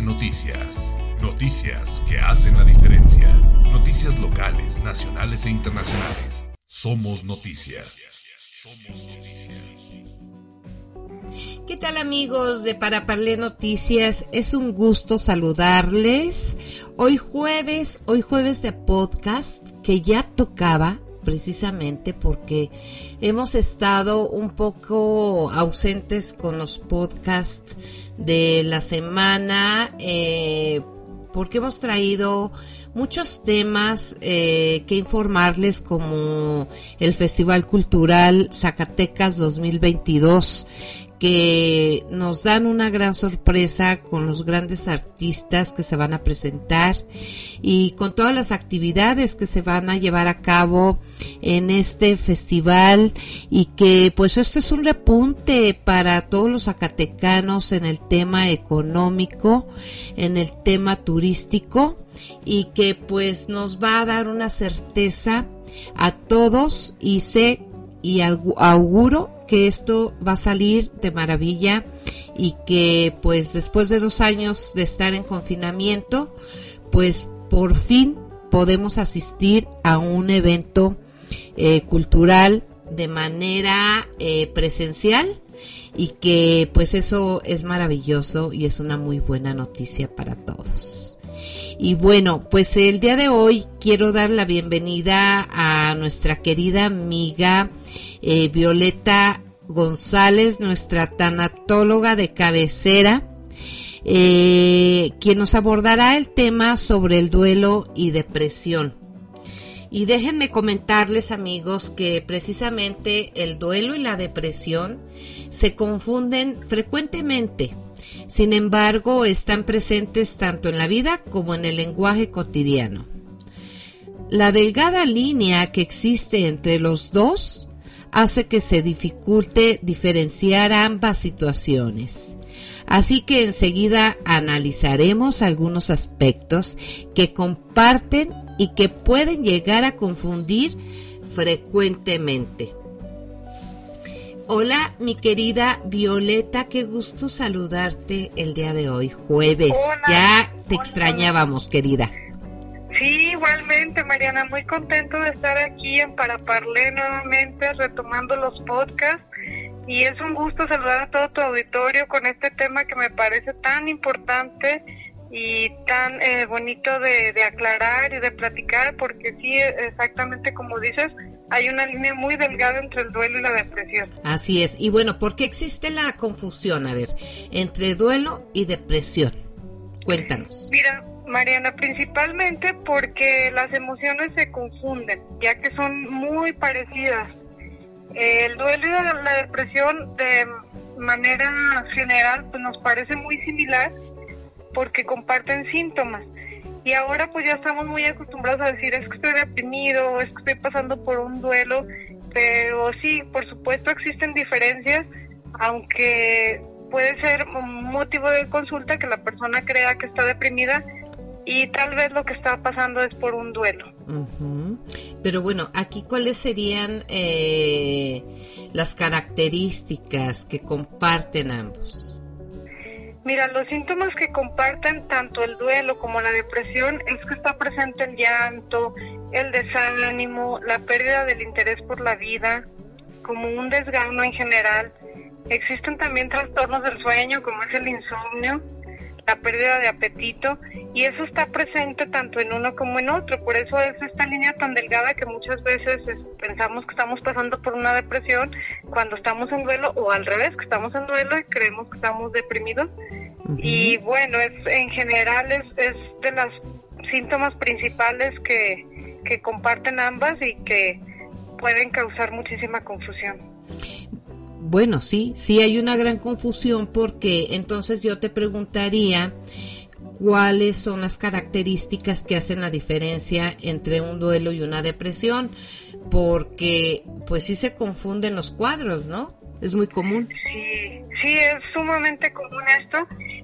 Noticias. Noticias que hacen la diferencia. Noticias locales, nacionales e internacionales. Somos noticias. Somos noticias. ¿Qué tal amigos de Para Parlé Noticias? Es un gusto saludarles. Hoy jueves, hoy jueves de podcast que ya tocaba precisamente porque hemos estado un poco ausentes con los podcasts de la semana eh, porque hemos traído muchos temas eh, que informarles como el Festival Cultural Zacatecas 2022 que nos dan una gran sorpresa con los grandes artistas que se van a presentar y con todas las actividades que se van a llevar a cabo en este festival y que pues esto es un repunte para todos los zacatecanos en el tema económico, en el tema turístico y que pues nos va a dar una certeza a todos y sé y auguro que esto va a salir de maravilla y que pues después de dos años de estar en confinamiento, pues por fin podemos asistir a un evento eh, cultural de manera eh, presencial y que pues eso es maravilloso y es una muy buena noticia para todos. Y bueno, pues el día de hoy quiero dar la bienvenida a nuestra querida amiga eh, Violeta González, nuestra tanatóloga de cabecera, eh, quien nos abordará el tema sobre el duelo y depresión. Y déjenme comentarles amigos que precisamente el duelo y la depresión se confunden frecuentemente. Sin embargo, están presentes tanto en la vida como en el lenguaje cotidiano. La delgada línea que existe entre los dos hace que se dificulte diferenciar ambas situaciones. Así que enseguida analizaremos algunos aspectos que comparten y que pueden llegar a confundir frecuentemente. Hola, mi querida Violeta, qué gusto saludarte el día de hoy, jueves. ya te extrañábamos, querida. Sí, igualmente, Mariana, muy contento de estar aquí en Paraparlé nuevamente, retomando los podcasts. Y es un gusto saludar a todo tu auditorio con este tema que me parece tan importante y tan eh, bonito de, de, aclarar y de platicar, porque sí, exactamente como dices, hay una línea muy delgada entre el duelo y la depresión. Así es. Y bueno, ¿por qué existe la confusión, a ver, entre duelo y depresión? Cuéntanos. Mira, Mariana, principalmente porque las emociones se confunden, ya que son muy parecidas. El duelo y la depresión de manera general pues nos parece muy similar porque comparten síntomas. Y ahora pues ya estamos muy acostumbrados a decir es que estoy deprimido, es que estoy pasando por un duelo, pero sí, por supuesto existen diferencias, aunque puede ser un motivo de consulta que la persona crea que está deprimida, y tal vez lo que está pasando es por un duelo. Pero bueno, aquí cuáles serían eh, las características que comparten ambos. Mira, los síntomas que comparten tanto el duelo como la depresión es que está presente el llanto, el desánimo, la pérdida del interés por la vida, como un desgano en general. Existen también trastornos del sueño como es el insomnio, la pérdida de apetito y eso está presente tanto en uno como en otro. Por eso es esta línea tan delgada que muchas veces pensamos que estamos pasando por una depresión cuando estamos en duelo o al revés, que estamos en duelo y creemos que estamos deprimidos. Y bueno, es en general es, es de los síntomas principales que, que comparten ambas y que pueden causar muchísima confusión. Bueno, sí, sí hay una gran confusión porque entonces yo te preguntaría cuáles son las características que hacen la diferencia entre un duelo y una depresión, porque pues sí se confunden los cuadros, ¿no? Es muy común. Sí, sí, es sumamente común esto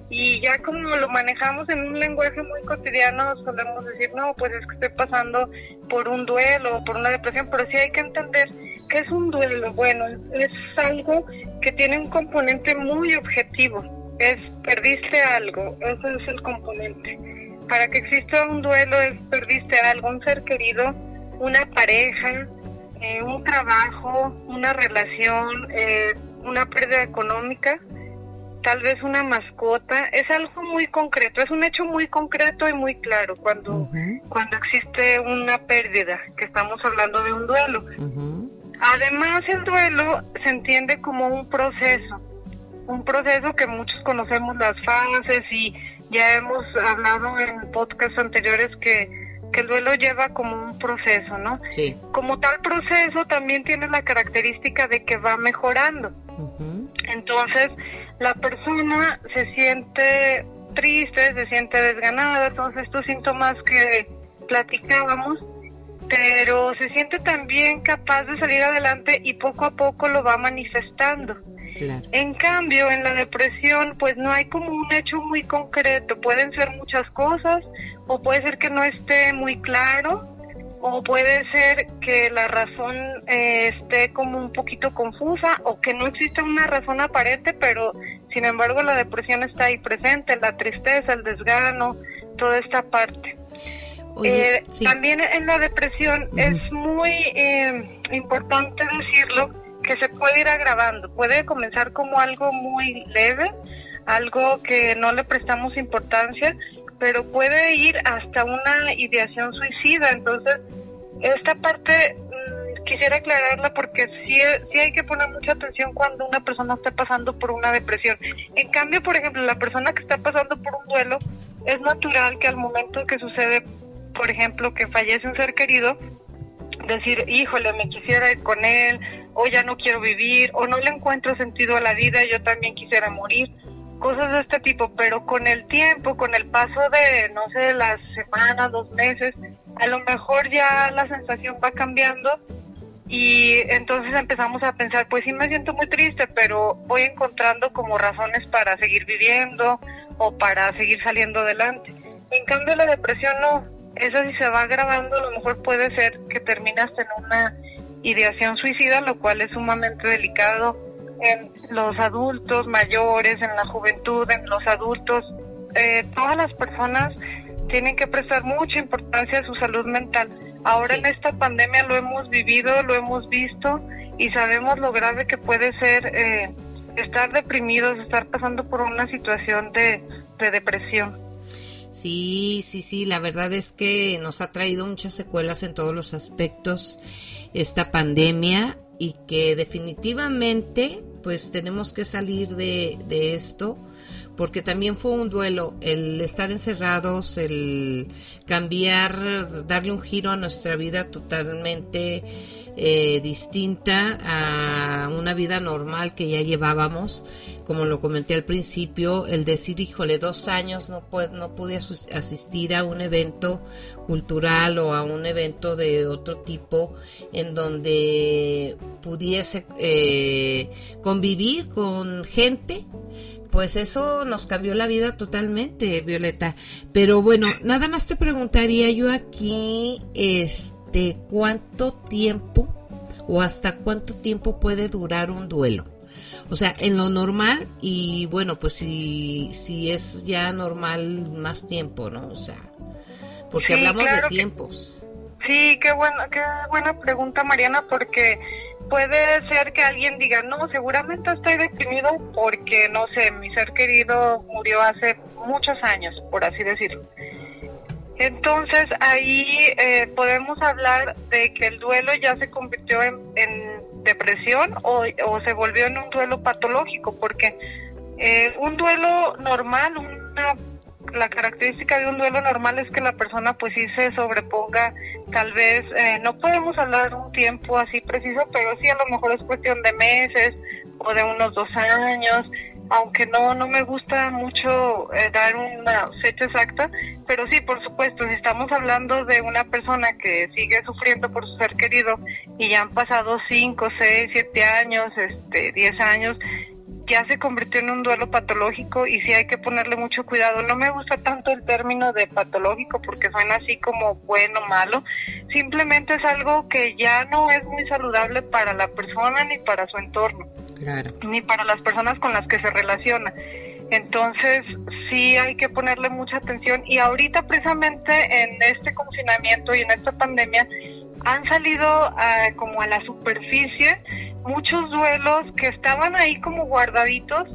y ya como lo manejamos en un lenguaje muy cotidiano solemos decir, no, pues es que estoy pasando por un duelo o por una depresión, pero sí hay que entender ¿Qué es un duelo? Bueno, es algo que tiene un componente muy objetivo. es perdiste algo, ese es el componente. Para que exista un duelo es perdiste algo, un ser querido, una pareja, eh, un trabajo, una relación, eh, una pérdida económica, tal vez una mascota, es algo muy concreto, es un hecho muy concreto y muy claro cuando, cuando existe una pérdida, que estamos hablando de un duelo. Además, el duelo se entiende como un proceso, un proceso que muchos conocemos las fases y ya hemos hablado en podcasts anteriores que, que el duelo lleva como un proceso, ¿no? Sí. Como tal proceso también tiene la característica de que va mejorando. Entonces, la persona se siente triste, se siente desganada, todos estos síntomas que platicábamos, pero se siente también capaz de salir adelante y poco a poco lo va manifestando. En cambio, en la depresión, pues no hay como un hecho muy concreto. Pueden ser muchas cosas, o puede ser que no esté muy claro, o puede ser que la razón eh, esté como un poquito confusa, o que no existe una razón aparente, pero sin embargo la depresión está ahí presente, la tristeza, el desgano, toda esta parte. Eh, también en la depresión es muy eh, importante decirlo que se puede ir agravando. Puede comenzar como algo muy leve, algo que no le prestamos importancia, pero puede ir hasta una ideación suicida. Entonces, esta parte mm, quisiera aclararla porque sí, sí hay que poner mucha atención cuando una persona está pasando por una depresión. En cambio, por ejemplo, la persona que está pasando por un duelo, es natural que al momento que sucede, por ejemplo, que fallece un ser querido, decir, híjole, me quisiera ir con él, o ya no quiero vivir, o no le encuentro sentido a la vida, yo también quisiera morir, cosas de este tipo, pero con el tiempo, con el paso de, no sé, las semanas, dos meses, a lo mejor ya la sensación va cambiando y entonces empezamos a pensar, pues sí me siento muy triste, pero voy encontrando como razones para seguir viviendo o para seguir saliendo adelante. En cambio la depresión no, eso si se va agravando, a lo mejor puede ser que terminas en una ideación suicida, lo cual es sumamente delicado en los adultos mayores, en la juventud, en los adultos. Eh, todas las personas tienen que prestar mucha importancia a su salud mental. Ahora en esta pandemia lo hemos vivido, lo hemos visto y sabemos lo grave que puede ser eh, estar deprimidos, estar pasando por una situación de, de depresión. Sí, sí, sí, la verdad es que nos ha traído muchas secuelas en todos los aspectos esta pandemia y que definitivamente pues tenemos que salir de, de esto porque también fue un duelo el estar encerrados, el cambiar, darle un giro a nuestra vida totalmente eh, distinta a una vida normal que ya llevábamos. Como lo comenté al principio, el decir, híjole, dos años no, pude, no pude asistir a un evento cultural o a un evento de otro tipo en donde pudiese eh, convivir con gente pues eso nos cambió la vida totalmente, Violeta. Pero bueno, nada más te preguntaría yo aquí, este, ¿cuánto tiempo o hasta cuánto tiempo puede durar un duelo? O sea, en lo normal y bueno, pues si, si es ya normal más tiempo, ¿no? O sea, porque hablamos de tiempos. sí, qué buena, qué buena pregunta, Mariana, porque puede ser que alguien diga, no, seguramente estoy deprimido porque, no sé, mi ser querido murió hace muchos años, por así decirlo. Entonces ahí eh, podemos hablar de que el duelo ya se convirtió en, depresión o, se volvió en un duelo patológico, porque eh, un duelo normal, una la característica de un duelo normal es que la persona pues sí se sobreponga, tal vez, eh, no podemos hablar un tiempo así preciso, pero sí a lo mejor es cuestión de meses o de unos dos años, aunque no, no me gusta mucho eh, dar una fecha exacta, pero sí, por supuesto, si estamos hablando de una persona que sigue sufriendo por su ser querido y ya han pasado cinco, seis, siete años, este, diez años, ya se convirtió en un duelo patológico y sí hay que ponerle mucho cuidado. No me gusta tanto el término de patológico porque suena así como bueno, malo. Simplemente es algo que ya no es muy saludable para la persona ni para su entorno, claro. ni para las personas con las que se relaciona. Entonces, sí hay que ponerle mucha atención y ahorita precisamente en este confinamiento y en esta pandemia han salido eh, como a la superficie muchos duelos que estaban ahí como guardaditos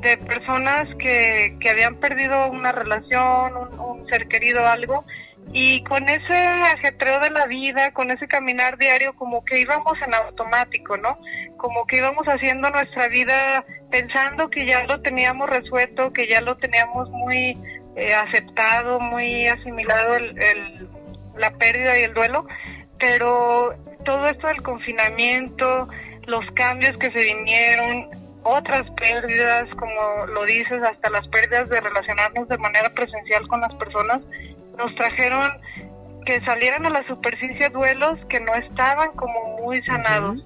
de personas que, que habían perdido una relación, un, ser querido, algo, y con ese ajetreo de la vida, con ese caminar diario, como que íbamos en automático, ¿no? Como que íbamos haciendo nuestra vida pensando que ya lo teníamos resuelto, que ya lo teníamos muy eh, aceptado, muy asimilado el, la pérdida y el duelo, pero todo esto del confinamiento, los cambios que se vinieron, otras pérdidas, como lo dices, hasta las pérdidas de relacionarnos de manera presencial con las personas, nos trajeron que salieran a la superficie duelos que no estaban como muy sanados.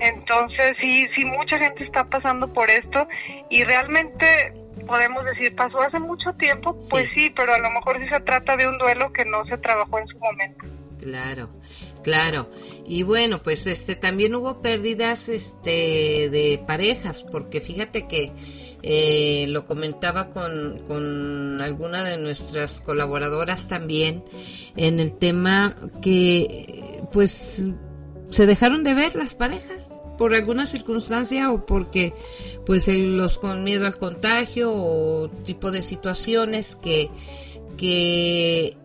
Entonces, sí, sí, mucha gente está pasando por esto y realmente podemos decir, pasó hace mucho tiempo, pues sí, pero a lo mejor sí se trata de un duelo que no se trabajó en su momento. Claro, claro. Y bueno, pues este también hubo pérdidas este de parejas, porque fíjate que eh, lo comentaba con, con alguna de nuestras colaboradoras también en el tema que pues se dejaron de ver las parejas por alguna circunstancia o porque pues los con miedo al contagio o tipo de situaciones que que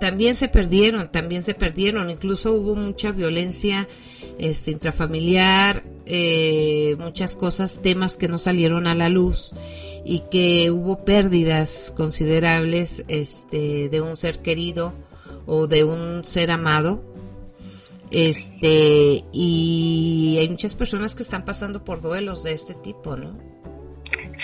también se perdieron, también se perdieron, incluso hubo mucha violencia este, intrafamiliar, eh, muchas cosas, temas que no salieron a la luz y que hubo pérdidas considerables este, de un ser querido o de un ser amado. Este, y hay muchas personas que están pasando por duelos de este tipo, ¿no?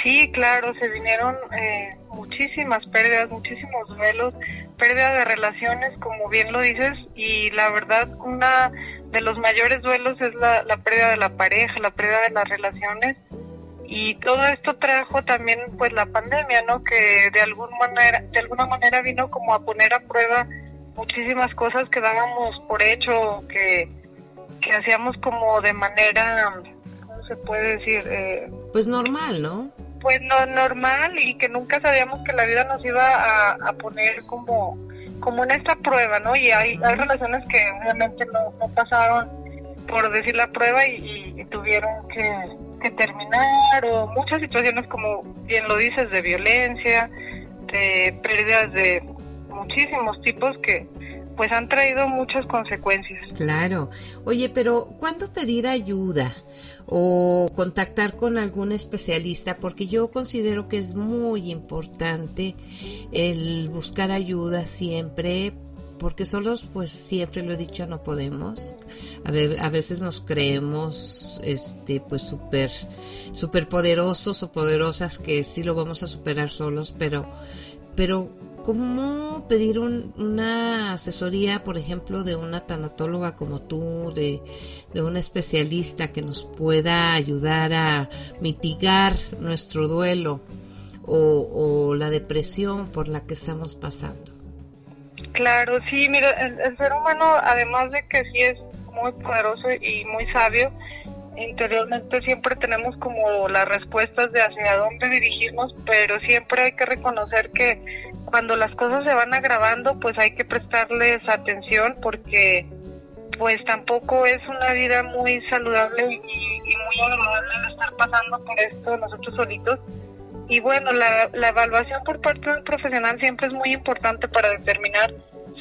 Sí, claro, se vinieron eh, muchísimas pérdidas, muchísimos duelos, pérdida de relaciones, como bien lo dices, y la verdad, una de los mayores duelos es la, la pérdida de la pareja, la pérdida de las relaciones, y todo esto trajo también pues la pandemia, ¿no? Que de alguna manera, de alguna manera vino como a poner a prueba muchísimas cosas que dábamos por hecho, que, que hacíamos como de manera, ¿cómo se puede decir? Eh, pues normal, ¿no? Pues no normal y que nunca sabíamos que la vida nos iba a, poner como como en esta prueba, ¿no? Y hay, hay relaciones que obviamente no, no pasaron por decir la prueba y, tuvieron que, que, terminar o muchas situaciones como bien lo dices de violencia, de pérdidas de muchísimos tipos que pues han traído muchas consecuencias. Claro. Oye, pero ¿cuándo pedir ayuda? O contactar con algún especialista porque yo considero que es muy importante el buscar ayuda siempre porque solos pues siempre lo he dicho no podemos. A, veces nos creemos este pues súper super poderosos o poderosas que sí lo vamos a superar solos pero pero ¿Cómo pedir una asesoría, por ejemplo, de una tanatóloga como tú, de, un especialista que nos pueda ayudar a mitigar nuestro duelo o, la depresión por la que estamos pasando? Claro, sí, mira, el, ser humano, además de que sí es muy poderoso y muy sabio, interiormente siempre tenemos como las respuestas de hacia dónde dirigirnos, pero siempre hay que reconocer que cuando las cosas se van agravando, pues hay que prestarles atención porque pues tampoco es una vida muy saludable y, muy agradable estar pasando por esto nosotros solitos. Y bueno, la, la evaluación por parte del profesional siempre es muy importante para determinar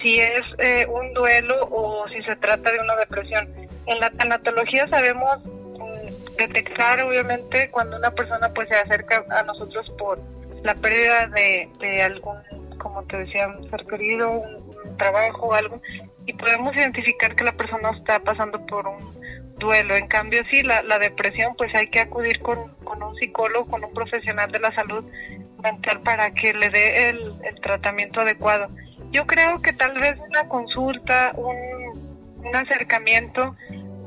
si es eh, un duelo o si se trata de una depresión. En la tanatología sabemos detectar obviamente cuando una persona pues se acerca a nosotros por la pérdida de, de algún, como te decía, un ser querido, un, trabajo o algo, y podemos identificar que la persona está pasando por un duelo. En cambio, sí, la, la depresión, pues hay que acudir con, con un psicólogo, con un profesional de la salud mental para que le dé el, el tratamiento adecuado. Yo creo que tal vez una consulta, un, un acercamiento,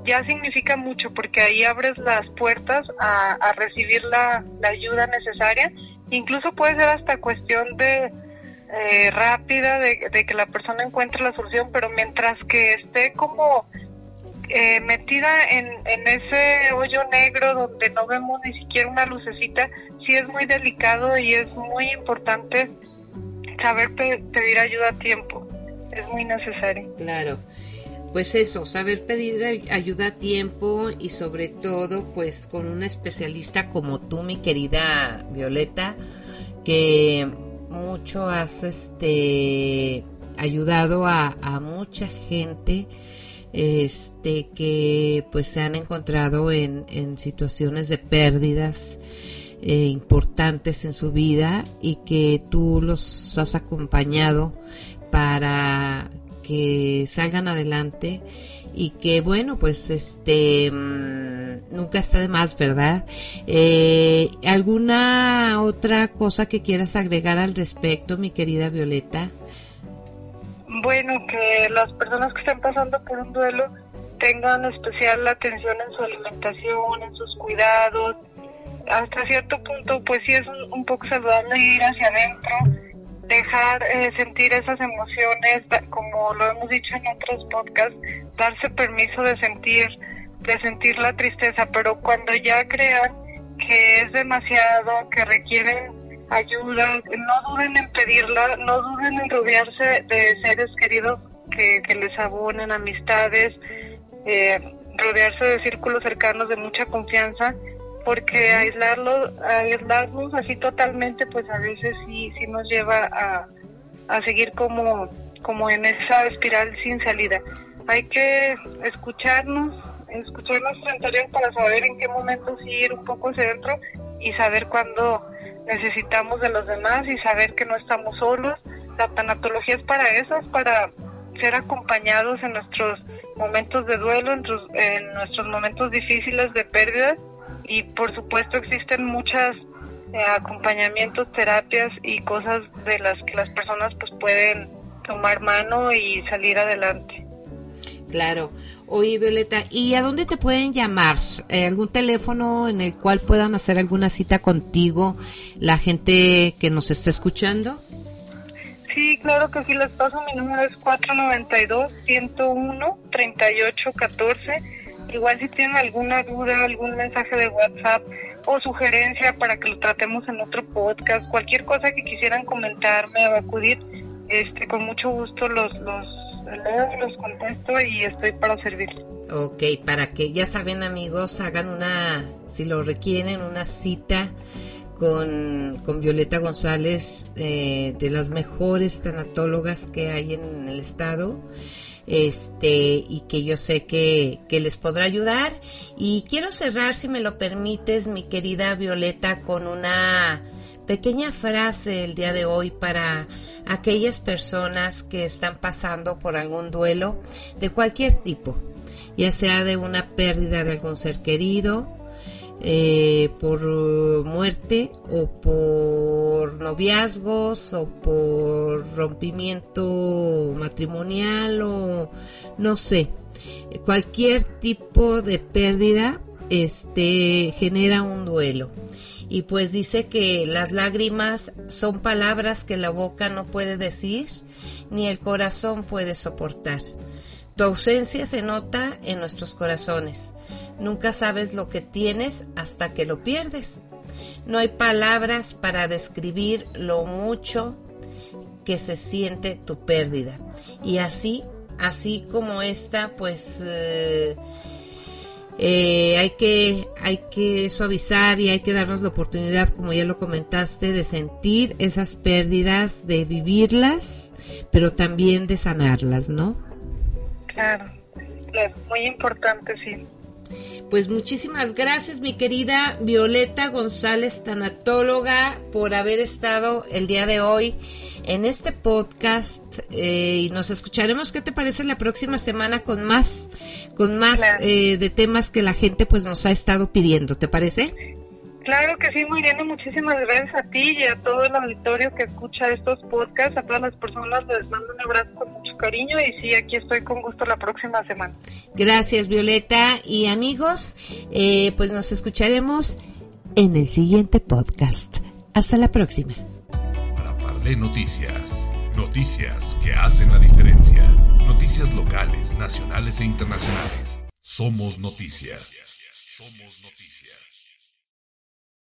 ya significa mucho porque ahí abres las puertas a, recibir la, ayuda necesaria. Incluso puede ser hasta cuestión de eh, rápida de, que la persona encuentre la solución, pero mientras que esté como eh, metida en, en ese hoyo negro donde no vemos ni siquiera una lucecita, sí es muy delicado y es muy importante saber pedir ayuda a tiempo. Es muy necesario. Claro. Pues eso, saber pedir ayuda a tiempo y sobre todo pues con una especialista como tú, mi querida Violeta, que mucho has este ayudado a, mucha gente este que pues se han encontrado en, en situaciones de pérdidas eh, importantes en su vida y que tú los has acompañado para que salgan adelante y que bueno pues este mm, nunca está de más verdad eh, alguna otra cosa que quieras agregar al respecto mi querida Violeta bueno, que las personas que estén pasando por un duelo tengan especial atención en su alimentación, en sus cuidados. Hasta cierto punto, pues sí es un, poco saludable ir hacia adentro, dejar eh, sentir esas emociones, como lo hemos dicho en otros podcasts, darse permiso de sentir, de sentir la tristeza, pero cuando ya crean que es demasiado, que requieren ayuda, no duden en pedirla, no duden en rodearse de seres queridos que, les abonen amistades, eh, rodearse de círculos cercanos de mucha confianza, porque aislarlo, aislarnos así totalmente, pues a veces sí, sí nos lleva a, a seguir como, como en esa espiral sin salida. Hay que escucarnos, escuchar interior para saber en qué momento sí ir un poco hacia adentro y saber cuándo necesitamos de los demás y saber que no estamos solos. La tanatología es para eso, es para ser acompañados en nuestros momentos de duelo, en, nuestros momentos difíciles de pérdida y por supuesto existen muchas eh, acompañamientos, terapias y cosas de las que las personas pues pueden tomar mano y salir adelante. Claro. Oye, Violeta, ¿y a dónde te pueden llamar? Eh, ¿Algún teléfono en el cual puedan hacer alguna cita contigo la gente que nos está escuchando? Sí, claro que sí, les paso. Mi número es 492-101-3814. Igual si tienen alguna duda, algún mensaje de WhatsApp o sugerencia para que lo tratemos en otro podcast, cualquier cosa que quisieran comentarme o acudir, este, con mucho gusto los, los los contesto y estoy para servir. Ok, para que ya saben amigos, hagan una, si lo requieren, una cita con, con Violeta González, eh, de las mejores tanatólogas que hay en el estado este y que yo sé que, que, les podrá ayudar. Y quiero cerrar si me lo permites mi querida Violeta con una pequeña frase el día de hoy para aquellas personas que están pasando por algún duelo de cualquier tipo, ya sea de una pérdida de algún ser querido, eh, por muerte o por noviazgos o por rompimiento matrimonial o no sé, cualquier tipo de pérdida este genera un duelo y pues dice que las lágrimas son palabras que la boca no puede decir ni el corazón puede soportar. Tu ausencia se nota en nuestros corazones. Nunca sabes lo que tienes hasta que lo pierdes. No hay palabras para describir lo mucho que se siente tu pérdida. Y así, así como esta, pues... Eh, eh, hay, que, hay que suavizar y hay que darnos la oportunidad, como ya lo comentaste, de sentir esas pérdidas, de vivirlas, pero también de sanarlas, ¿no? Claro, es muy importante, sí. Pues muchísimas gracias, mi querida Violeta González, tanatóloga, por haber estado el día de hoy en este podcast eh, y nos escucharemos qué te parece la próxima semana con más con más eh, de temas que la gente pues nos ha estado pidiendo te parece Claro que sí, Mariana, muchísimas gracias a ti y a todo el auditorio que escucha estos podcasts, a todas las personas les mando un abrazo con mucho cariño y sí, aquí estoy con gusto la próxima semana. Gracias, Violeta y amigos, eh, pues nos escucharemos en el siguiente podcast. Hasta la próxima. Noticias. Noticias que hacen la diferencia. Noticias locales, nacionales e internacionales. Somos noticia. Somos noticia.